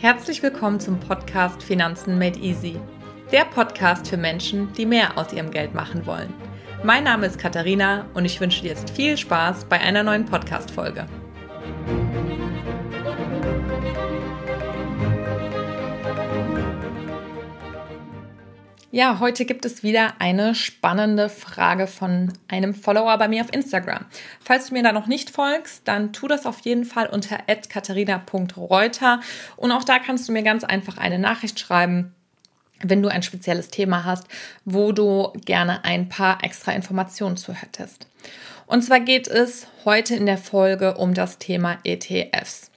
Herzlich willkommen zum Podcast Finanzen Made Easy. Der Podcast für Menschen, die mehr aus ihrem Geld machen wollen. Mein Name ist Katharina und ich wünsche dir jetzt viel Spaß bei einer neuen Podcast-Folge. Ja, heute gibt es wieder eine spannende Frage von einem Follower bei mir auf Instagram. Falls du mir da noch nicht folgst, dann tu das auf jeden Fall unter katharina.reuter und auch da kannst du mir ganz einfach eine Nachricht schreiben, wenn du ein spezielles Thema hast, wo du gerne ein paar extra Informationen zu hättest. Und zwar geht es heute in der Folge um das Thema ETFs.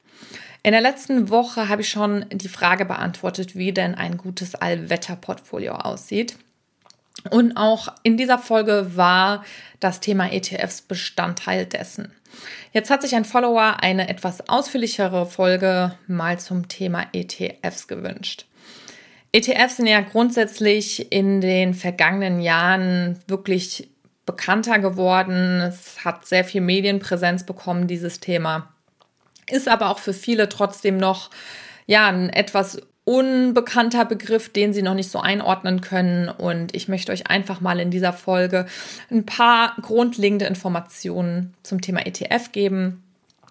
In der letzten Woche habe ich schon die Frage beantwortet, wie denn ein gutes Allwetterportfolio aussieht. Und auch in dieser Folge war das Thema ETFs Bestandteil dessen. Jetzt hat sich ein Follower eine etwas ausführlichere Folge mal zum Thema ETFs gewünscht. ETFs sind ja grundsätzlich in den vergangenen Jahren wirklich bekannter geworden. Es hat sehr viel Medienpräsenz bekommen, dieses Thema ist aber auch für viele trotzdem noch ja ein etwas unbekannter Begriff, den Sie noch nicht so einordnen können. Und ich möchte euch einfach mal in dieser Folge ein paar grundlegende Informationen zum Thema ETF geben,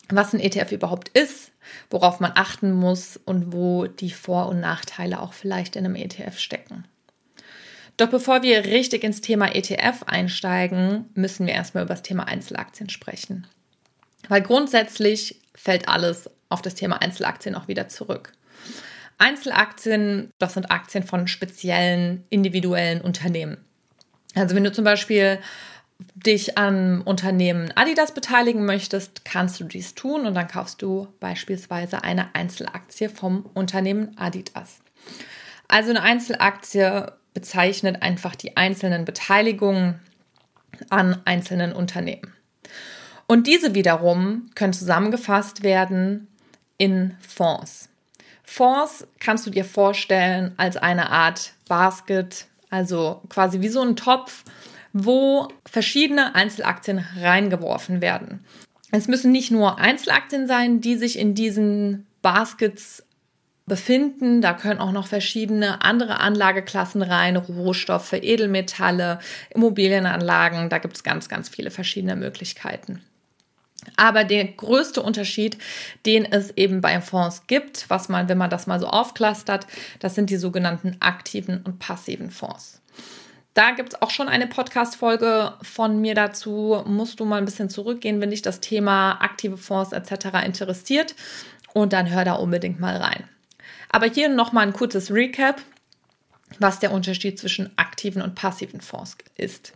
was ein ETF überhaupt ist, worauf man achten muss und wo die Vor- und Nachteile auch vielleicht in einem ETF stecken. Doch bevor wir richtig ins Thema ETF einsteigen, müssen wir erstmal über das Thema Einzelaktien sprechen. Weil grundsätzlich fällt alles auf das Thema Einzelaktien auch wieder zurück. Einzelaktien, das sind Aktien von speziellen individuellen Unternehmen. Also wenn du zum Beispiel dich am Unternehmen Adidas beteiligen möchtest, kannst du dies tun und dann kaufst du beispielsweise eine Einzelaktie vom Unternehmen Adidas. Also eine Einzelaktie bezeichnet einfach die einzelnen Beteiligungen an einzelnen Unternehmen. Und diese wiederum können zusammengefasst werden in Fonds. Fonds kannst du dir vorstellen als eine Art Basket, also quasi wie so ein Topf, wo verschiedene Einzelaktien reingeworfen werden. Es müssen nicht nur Einzelaktien sein, die sich in diesen Baskets befinden. Da können auch noch verschiedene andere Anlageklassen rein, Rohstoffe, Edelmetalle, Immobilienanlagen. Da gibt es ganz, ganz viele verschiedene Möglichkeiten. Aber der größte Unterschied, den es eben bei Fonds gibt, was man, wenn man das mal so aufklustert, das sind die sogenannten aktiven und passiven Fonds. Da gibt es auch schon eine Podcast-Folge von mir dazu. Musst du mal ein bisschen zurückgehen, wenn dich das Thema aktive Fonds etc. interessiert. Und dann hör da unbedingt mal rein. Aber hier nochmal ein kurzes Recap, was der Unterschied zwischen aktiven und passiven Fonds ist.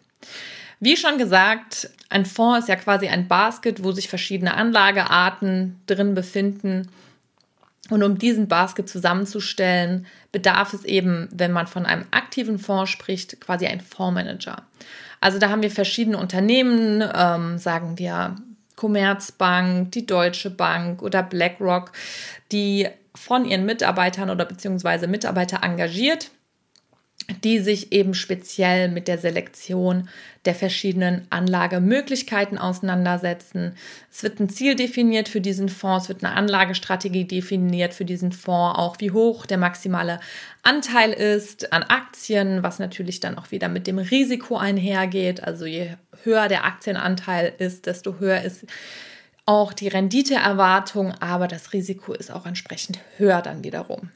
Wie schon gesagt, ein Fonds ist ja quasi ein Basket, wo sich verschiedene Anlagearten drin befinden. Und um diesen Basket zusammenzustellen, bedarf es eben, wenn man von einem aktiven Fonds spricht, quasi ein Fondsmanager. Also da haben wir verschiedene Unternehmen, ähm, sagen wir Commerzbank, die Deutsche Bank oder BlackRock, die von ihren Mitarbeitern oder beziehungsweise Mitarbeiter engagiert die sich eben speziell mit der Selektion der verschiedenen Anlagemöglichkeiten auseinandersetzen. Es wird ein Ziel definiert für diesen Fonds, es wird eine Anlagestrategie definiert für diesen Fonds, auch wie hoch der maximale Anteil ist an Aktien, was natürlich dann auch wieder mit dem Risiko einhergeht. Also je höher der Aktienanteil ist, desto höher ist auch die Renditeerwartung, aber das Risiko ist auch entsprechend höher dann wiederum.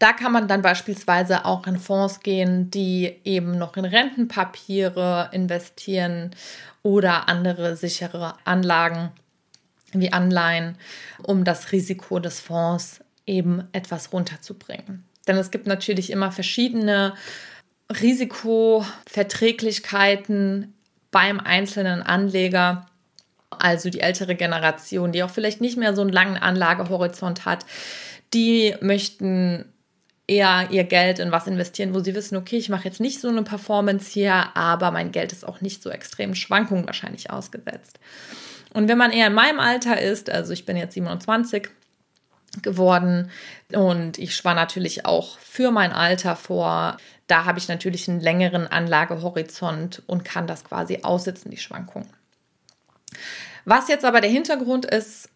Da kann man dann beispielsweise auch in Fonds gehen, die eben noch in Rentenpapiere investieren oder andere sichere Anlagen wie Anleihen, um das Risiko des Fonds eben etwas runterzubringen. Denn es gibt natürlich immer verschiedene Risikoverträglichkeiten beim einzelnen Anleger. Also die ältere Generation, die auch vielleicht nicht mehr so einen langen Anlagehorizont hat, die möchten eher ihr Geld in was investieren, wo sie wissen, okay, ich mache jetzt nicht so eine Performance hier, aber mein Geld ist auch nicht so extrem Schwankungen wahrscheinlich ausgesetzt. Und wenn man eher in meinem Alter ist, also ich bin jetzt 27 geworden und ich spare natürlich auch für mein Alter vor, da habe ich natürlich einen längeren Anlagehorizont und kann das quasi aussitzen, die Schwankungen. Was jetzt aber der Hintergrund ist,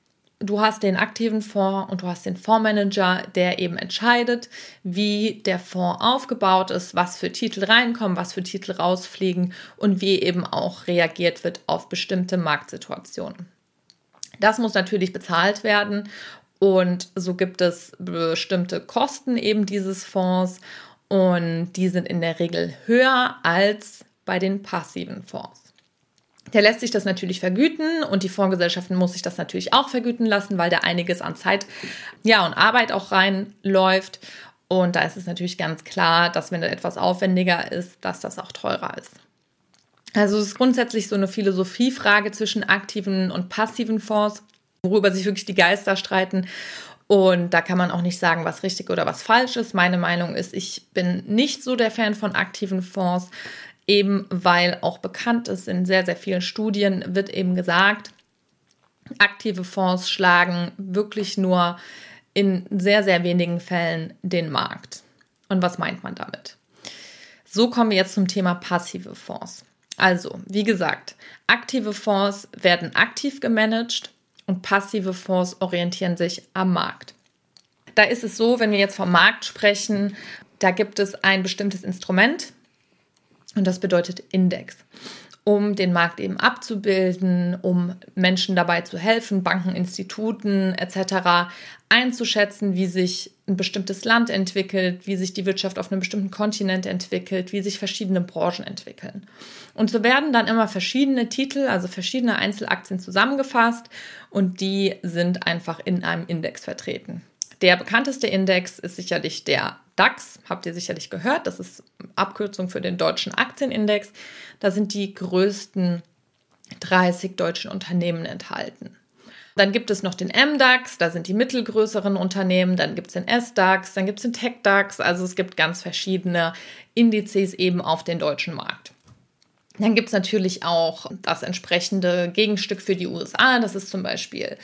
du hast den aktiven Fonds und du hast den Fondsmanager, der eben entscheidet, wie der Fonds aufgebaut ist, was für Titel reinkommen, was für Titel rausfliegen und wie eben auch reagiert wird auf bestimmte Marktsituationen. Das muss natürlich bezahlt werden und so gibt es bestimmte Kosten eben dieses Fonds und die sind in der Regel höher als bei den passiven Fonds. Der lässt sich das natürlich vergüten und die Fondsgesellschaften muss sich das natürlich auch vergüten lassen, weil da einiges an Zeit ja, und Arbeit auch reinläuft. Und da ist es natürlich ganz klar, dass wenn das etwas aufwendiger ist, dass das auch teurer ist. Also es ist grundsätzlich so eine Philosophiefrage zwischen aktiven und passiven Fonds, worüber sich wirklich die Geister streiten. Und da kann man auch nicht sagen, was richtig oder was falsch ist. Meine Meinung ist, ich bin nicht so der Fan von aktiven Fonds eben weil auch bekannt ist, in sehr, sehr vielen Studien wird eben gesagt, aktive Fonds schlagen wirklich nur in sehr, sehr wenigen Fällen den Markt. Und was meint man damit? So kommen wir jetzt zum Thema passive Fonds. Also, wie gesagt, aktive Fonds werden aktiv gemanagt und passive Fonds orientieren sich am Markt. Da ist es so, wenn wir jetzt vom Markt sprechen, da gibt es ein bestimmtes Instrument, und das bedeutet Index, um den Markt eben abzubilden, um Menschen dabei zu helfen, Banken, Instituten etc. einzuschätzen, wie sich ein bestimmtes Land entwickelt, wie sich die Wirtschaft auf einem bestimmten Kontinent entwickelt, wie sich verschiedene Branchen entwickeln. Und so werden dann immer verschiedene Titel, also verschiedene Einzelaktien zusammengefasst und die sind einfach in einem Index vertreten. Der bekannteste Index ist sicherlich der DAX, habt ihr sicherlich gehört. Das ist Abkürzung für den deutschen Aktienindex. Da sind die größten 30 deutschen Unternehmen enthalten. Dann gibt es noch den MDAX, da sind die mittelgrößeren Unternehmen, dann gibt es den SDAX, dann gibt es den TechDAX, also es gibt ganz verschiedene Indizes eben auf den deutschen Markt. Dann gibt es natürlich auch das entsprechende Gegenstück für die USA. Das ist zum Beispiel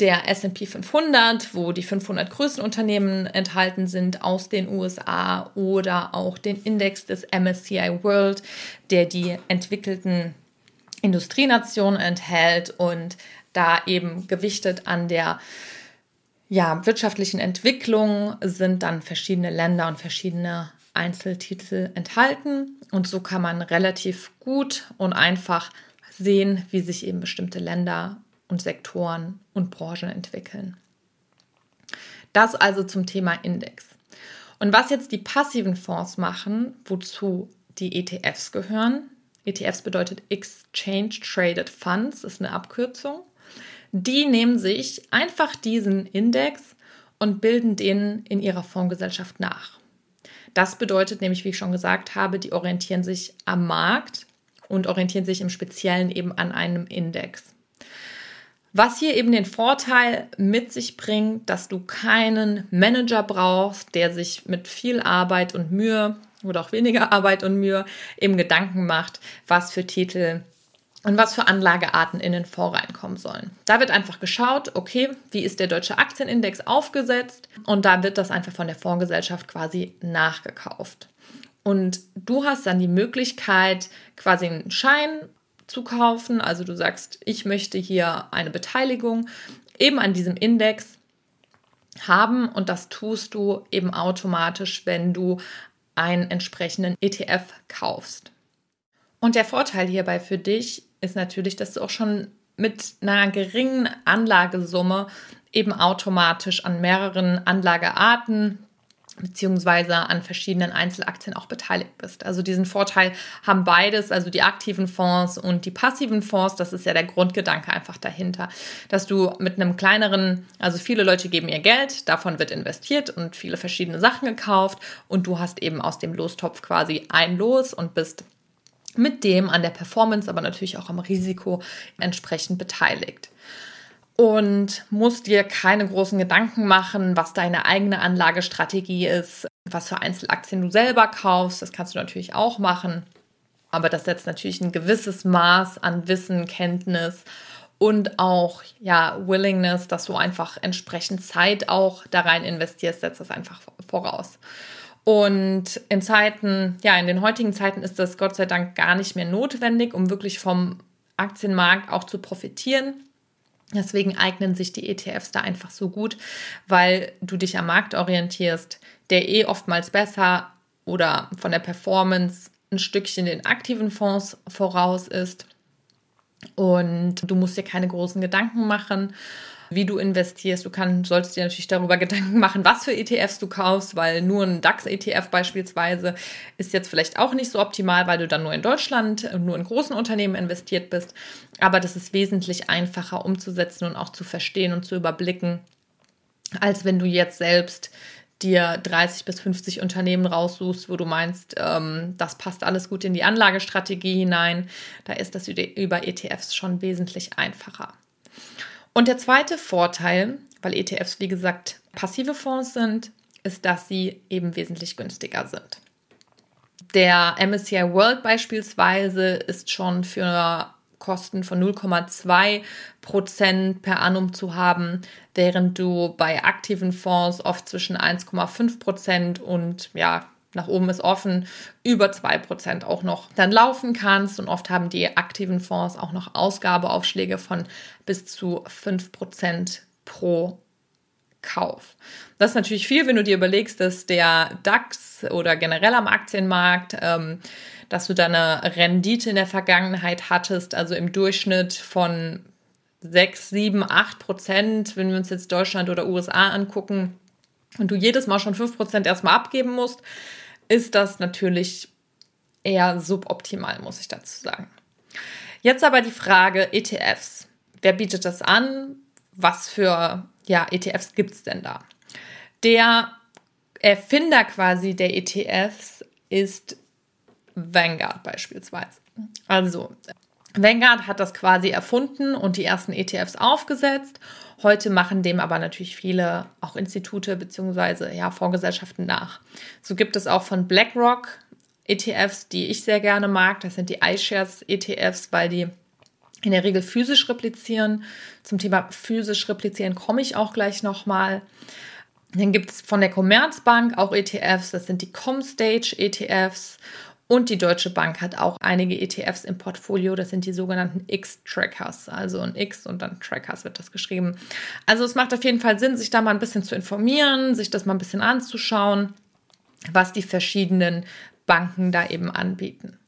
der SP 500, wo die 500 größten Unternehmen enthalten sind aus den USA oder auch den Index des MSCI World, der die entwickelten Industrienationen enthält und da eben gewichtet an der ja, wirtschaftlichen Entwicklung sind dann verschiedene Länder und verschiedene Einzeltitel enthalten und so kann man relativ gut und einfach sehen, wie sich eben bestimmte Länder und Sektoren und Branchen entwickeln. Das also zum Thema Index. Und was jetzt die passiven Fonds machen, wozu die ETFs gehören, ETFs bedeutet Exchange Traded Funds, ist eine Abkürzung, die nehmen sich einfach diesen Index und bilden den in ihrer Fondsgesellschaft nach. Das bedeutet nämlich, wie ich schon gesagt habe, die orientieren sich am Markt und orientieren sich im Speziellen eben an einem Index. Was hier eben den Vorteil mit sich bringt, dass du keinen Manager brauchst, der sich mit viel Arbeit und Mühe oder auch weniger Arbeit und Mühe eben Gedanken macht, was für Titel und was für Anlagearten in den Fonds reinkommen sollen. Da wird einfach geschaut, okay, wie ist der deutsche Aktienindex aufgesetzt und da wird das einfach von der Fondsgesellschaft quasi nachgekauft. Und du hast dann die Möglichkeit, quasi einen Schein zu kaufen. Also du sagst, ich möchte hier eine Beteiligung eben an diesem Index haben und das tust du eben automatisch, wenn du einen entsprechenden ETF kaufst. Und der Vorteil hierbei für dich ist natürlich, dass du auch schon mit einer geringen Anlagesumme eben automatisch an mehreren Anlagearten beziehungsweise an verschiedenen Einzelaktien auch beteiligt bist. Also diesen Vorteil haben beides, also die aktiven Fonds und die passiven Fonds. Das ist ja der Grundgedanke einfach dahinter, dass du mit einem kleineren, also viele Leute geben ihr Geld, davon wird investiert und viele verschiedene Sachen gekauft und du hast eben aus dem Lostopf quasi ein Los und bist mit dem an der Performance, aber natürlich auch am Risiko entsprechend beteiligt. Und musst dir keine großen Gedanken machen, was deine eigene Anlagestrategie ist, was für Einzelaktien du selber kaufst. Das kannst du natürlich auch machen. Aber das setzt natürlich ein gewisses Maß an Wissen, Kenntnis und auch ja Willingness, dass du einfach entsprechend Zeit auch da rein investierst, setzt das einfach voraus. Und in Zeiten, ja, in den heutigen Zeiten ist das Gott sei Dank gar nicht mehr notwendig, um wirklich vom Aktienmarkt auch zu profitieren. Deswegen eignen sich die ETFs da einfach so gut, weil du dich am Markt orientierst, der eh oftmals besser oder von der Performance ein Stückchen den aktiven Fonds voraus ist. Und du musst dir keine großen Gedanken machen wie du investierst. Du kann, solltest dir natürlich darüber Gedanken machen, was für ETFs du kaufst, weil nur ein DAX-ETF beispielsweise ist jetzt vielleicht auch nicht so optimal, weil du dann nur in Deutschland, nur in großen Unternehmen investiert bist. Aber das ist wesentlich einfacher umzusetzen und auch zu verstehen und zu überblicken, als wenn du jetzt selbst dir 30 bis 50 Unternehmen raussuchst, wo du meinst, ähm, das passt alles gut in die Anlagestrategie hinein. Da ist das über ETFs schon wesentlich einfacher. Und der zweite Vorteil, weil ETFs, wie gesagt, passive Fonds sind, ist, dass sie eben wesentlich günstiger sind. Der MSCI World beispielsweise ist schon für Kosten von 0,2 Prozent per annum zu haben, während du bei aktiven Fonds oft zwischen 1,5 Prozent und ja, nach oben ist offen, über 2% auch noch dann laufen kannst. Und oft haben die aktiven Fonds auch noch Ausgabeaufschläge von bis zu 5% pro Kauf. Das ist natürlich viel, wenn du dir überlegst, dass der DAX oder generell am Aktienmarkt, ähm, dass du da eine Rendite in der Vergangenheit hattest, also im Durchschnitt von 6, 7, 8 Prozent, wenn wir uns jetzt Deutschland oder USA angucken, und du jedes Mal schon 5 Prozent erstmal abgeben musst, ist das natürlich eher suboptimal, muss ich dazu sagen. Jetzt aber die Frage ETFs. Wer bietet das an? Was für ja, ETFs gibt es denn da? Der Erfinder quasi der ETFs ist Vanguard beispielsweise. Also Vanguard hat das quasi erfunden und die ersten ETFs aufgesetzt. Heute machen dem aber natürlich viele auch Institute bzw. Ja, Fondsgesellschaften nach. So gibt es auch von BlackRock ETFs, die ich sehr gerne mag. Das sind die iShares ETFs, weil die in der Regel physisch replizieren. Zum Thema physisch replizieren komme ich auch gleich nochmal. Dann gibt es von der Commerzbank auch ETFs, das sind die Comstage ETFs und die Deutsche Bank hat auch einige ETFs im Portfolio. Das sind die sogenannten X-Trackers. Also ein X und dann Trackers wird das geschrieben. Also es macht auf jeden Fall Sinn, sich da mal ein bisschen zu informieren, sich das mal ein bisschen anzuschauen, was die verschiedenen Banken da eben anbieten.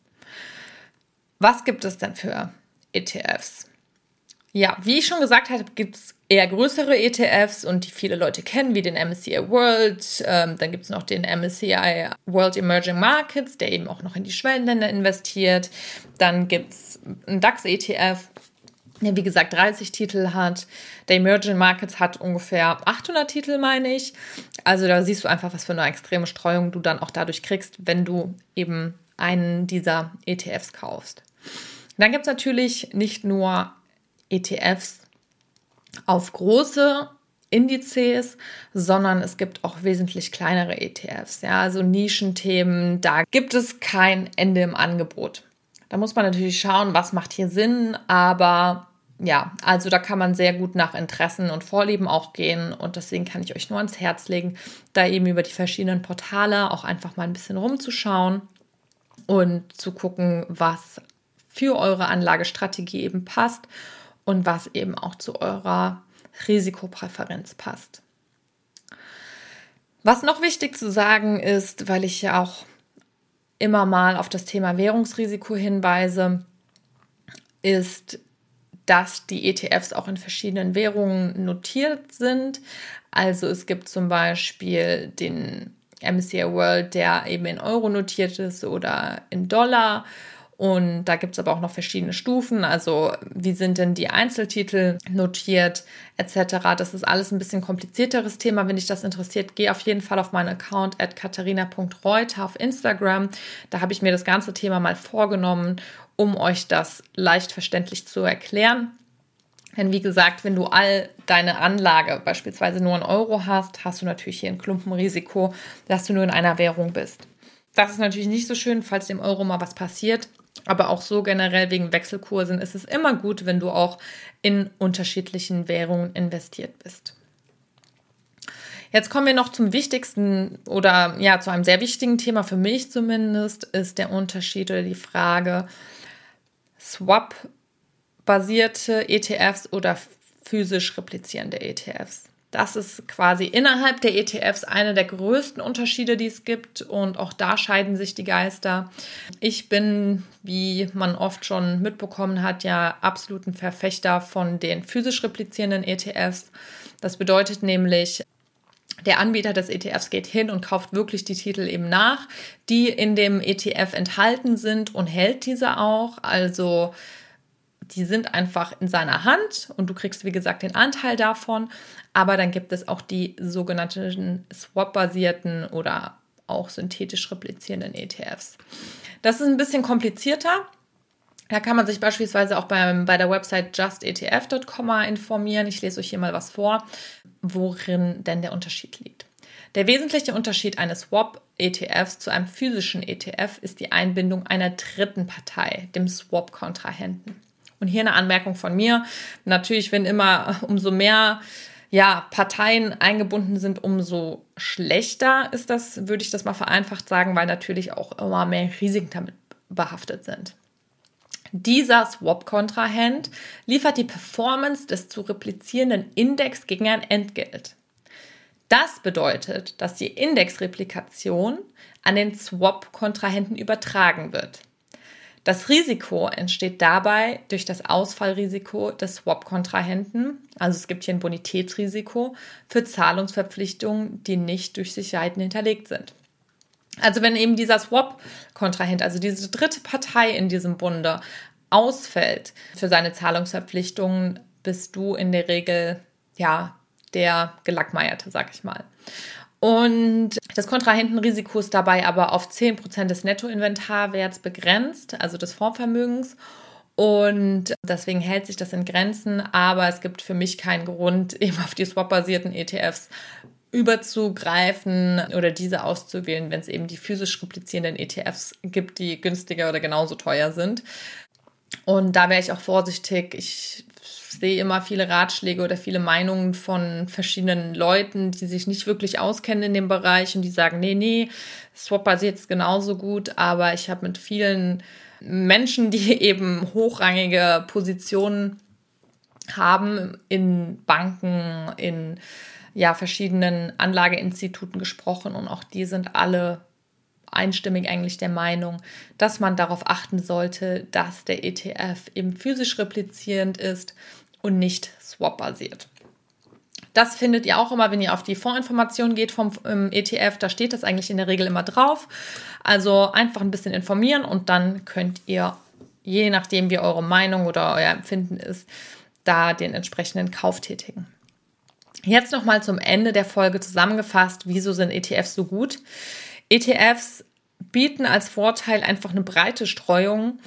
Was gibt es denn für ETFs? Ja, wie ich schon gesagt habe, gibt es eher größere ETFs und die viele Leute kennen, wie den MSCI World. Ähm, dann gibt es noch den MSCI World Emerging Markets, der eben auch noch in die Schwellenländer investiert. Dann gibt es einen DAX-ETF, der wie gesagt 30 Titel hat. Der Emerging Markets hat ungefähr 800 Titel, meine ich. Also da siehst du einfach, was für eine extreme Streuung du dann auch dadurch kriegst, wenn du eben einen dieser ETFs kaufst. Dann gibt es natürlich nicht nur ETFs auf große Indizes, sondern es gibt auch wesentlich kleinere ETFs, ja, also Nischenthemen, da gibt es kein Ende im Angebot. Da muss man natürlich schauen, was macht hier Sinn, aber ja, also da kann man sehr gut nach Interessen und Vorlieben auch gehen und deswegen kann ich euch nur ans Herz legen, da eben über die verschiedenen Portale auch einfach mal ein bisschen rumzuschauen und zu gucken, was für eure Anlagestrategie eben passt und was eben auch zu eurer Risikopräferenz passt. Was noch wichtig zu sagen ist, weil ich ja auch immer mal auf das Thema Währungsrisiko hinweise, ist, dass die ETFs auch in verschiedenen Währungen notiert sind. Also es gibt zum Beispiel den MSCI World, der eben in Euro notiert ist oder in Dollar und da gibt es aber auch noch verschiedene Stufen. Also wie sind denn die Einzeltitel notiert etc. Das ist alles ein bisschen komplizierteres Thema. Wenn dich das interessiert, geh auf jeden Fall auf meinen Account at katharina.reuter auf Instagram. Da habe ich mir das ganze Thema mal vorgenommen, um euch das leicht verständlich zu erklären. Denn wie gesagt, wenn du all deine Anlage beispielsweise nur in Euro hast, hast du natürlich hier ein Klumpenrisiko, dass du nur in einer Währung bist. Das ist natürlich nicht so schön, falls dem Euro mal was passiert. Aber auch so generell wegen Wechselkursen ist es immer gut, wenn du auch in unterschiedlichen Währungen investiert bist. Jetzt kommen wir noch zum wichtigsten oder ja, zu einem sehr wichtigen Thema für mich zumindest, ist der Unterschied oder die Frage Swap-basierte ETFs oder physisch replizierende ETFs. Das ist quasi innerhalb der ETFs einer der größten Unterschiede, die es gibt. Und auch da scheiden sich die Geister. Ich bin, wie man oft schon mitbekommen hat, ja absolut ein Verfechter von den physisch replizierenden ETFs. Das bedeutet nämlich, der Anbieter des ETFs geht hin und kauft wirklich die Titel eben nach, die in dem ETF enthalten sind und hält diese auch. Also die sind einfach in seiner Hand und du kriegst, wie gesagt, den Anteil davon. Aber dann gibt es auch die sogenannten Swap-basierten oder auch synthetisch replizierenden ETFs. Das ist ein bisschen komplizierter. Da kann man sich beispielsweise auch beim, bei der Website justetf.com informieren. Ich lese euch hier mal was vor, worin denn der Unterschied liegt. Der wesentliche Unterschied eines Swap-ETFs zu einem physischen ETF ist die Einbindung einer dritten Partei, dem Swap-Kontrahenten. Und hier eine Anmerkung von mir. Natürlich, wenn immer umso mehr ja, Parteien eingebunden sind, umso schlechter ist das, würde ich das mal vereinfacht sagen, weil natürlich auch immer mehr Risiken damit behaftet sind. Dieser Swap-Kontrahent liefert die Performance des zu replizierenden Index gegen ein Entgelt. Das bedeutet, dass die Indexreplikation an den Swap-Kontrahenten übertragen wird. Das Risiko entsteht dabei durch das Ausfallrisiko des Swap-Kontrahenten. Also es gibt hier ein Bonitätsrisiko für Zahlungsverpflichtungen, die nicht durch Sicherheiten hinterlegt sind. Also wenn eben dieser Swap-Kontrahent, also diese dritte Partei in diesem Bunde, ausfällt für seine Zahlungsverpflichtungen, bist du in der Regel ja der Gelackmeierte, sag ich mal. Und das Kontrahentenrisiko ist dabei aber auf 10% des Nettoinventarwerts begrenzt, also des Fondsvermögens. Und deswegen hält sich das in Grenzen, aber es gibt für mich keinen Grund, eben auf die swap-basierten ETFs überzugreifen oder diese auszuwählen, wenn es eben die physisch replizierenden ETFs gibt, die günstiger oder genauso teuer sind. Und da wäre ich auch vorsichtig. Ich sehe immer viele Ratschläge oder viele Meinungen von verschiedenen Leuten, die sich nicht wirklich auskennen in dem Bereich und die sagen, nee, nee, Swap basiert es genauso gut, aber ich habe mit vielen Menschen, die eben hochrangige Positionen haben in Banken, in ja, verschiedenen Anlageinstituten gesprochen und auch die sind alle einstimmig eigentlich der Meinung, dass man darauf achten sollte, dass der ETF eben physisch replizierend ist und nicht swap-basiert. Das findet ihr auch immer, wenn ihr auf die Fondsinformationen geht vom ähm, ETF. Da steht das eigentlich in der Regel immer drauf. Also einfach ein bisschen informieren und dann könnt ihr, je nachdem wie eure Meinung oder euer Empfinden ist, da den entsprechenden Kauf tätigen. Jetzt nochmal zum Ende der Folge zusammengefasst, wieso sind ETFs so gut? ETFs bieten als Vorteil einfach eine breite Streuung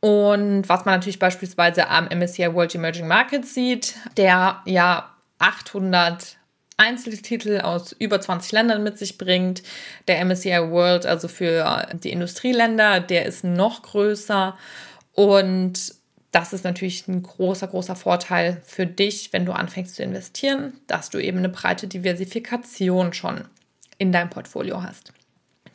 und was man natürlich beispielsweise am MSCI World Emerging Markets sieht, der ja 800 Einzeltitel aus über 20 Ländern mit sich bringt. Der MSCI World, also für die Industrieländer, der ist noch größer. Und das ist natürlich ein großer, großer Vorteil für dich, wenn du anfängst zu investieren, dass du eben eine breite Diversifikation schon in deinem Portfolio hast.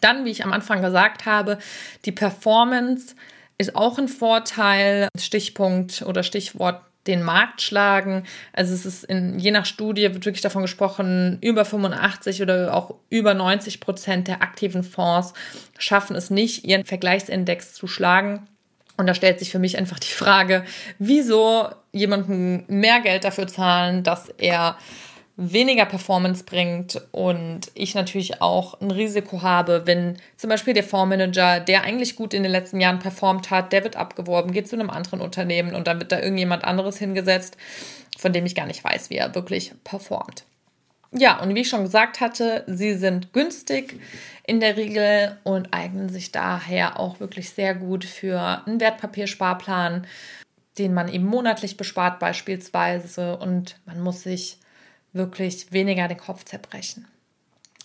Dann, wie ich am Anfang gesagt habe, die Performance ist auch ein Vorteil. Stichpunkt oder Stichwort den Markt schlagen. Also es ist in, je nach Studie wird wirklich davon gesprochen, über 85 oder auch über 90 Prozent der aktiven Fonds schaffen es nicht, ihren Vergleichsindex zu schlagen. Und da stellt sich für mich einfach die Frage, wieso jemanden mehr Geld dafür zahlen, dass er weniger Performance bringt und ich natürlich auch ein Risiko habe, wenn zum Beispiel der Fondsmanager, der eigentlich gut in den letzten Jahren performt hat, der wird abgeworben, geht zu einem anderen Unternehmen und dann wird da irgendjemand anderes hingesetzt, von dem ich gar nicht weiß, wie er wirklich performt. Ja, und wie ich schon gesagt hatte, sie sind günstig in der Regel und eignen sich daher auch wirklich sehr gut für einen Wertpapiersparplan, den man eben monatlich bespart beispielsweise und man muss sich wirklich weniger den Kopf zerbrechen.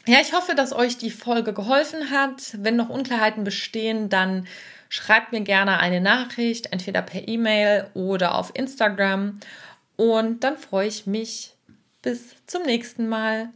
Ja, ich hoffe, dass euch die Folge geholfen hat. Wenn noch Unklarheiten bestehen, dann schreibt mir gerne eine Nachricht, entweder per E-Mail oder auf Instagram. Und dann freue ich mich. Bis zum nächsten Mal.